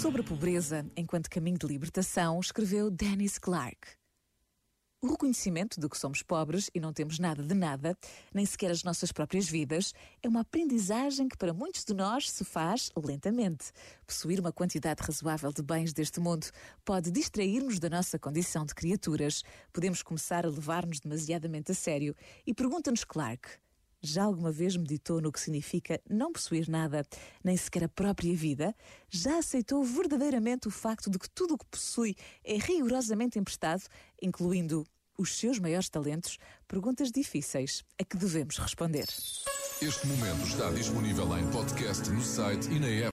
Sobre a pobreza enquanto caminho de libertação, escreveu Dennis Clark. O reconhecimento de que somos pobres e não temos nada de nada, nem sequer as nossas próprias vidas, é uma aprendizagem que para muitos de nós se faz lentamente. Possuir uma quantidade razoável de bens deste mundo pode distrair-nos da nossa condição de criaturas. Podemos começar a levar-nos demasiadamente a sério. E pergunta-nos Clark: já alguma vez meditou no que significa não possuir nada, nem sequer a própria vida? Já aceitou verdadeiramente o facto de que tudo o que possui é rigorosamente emprestado, incluindo os seus maiores talentos? Perguntas difíceis a que devemos responder. Este momento está disponível em podcast no site e na app.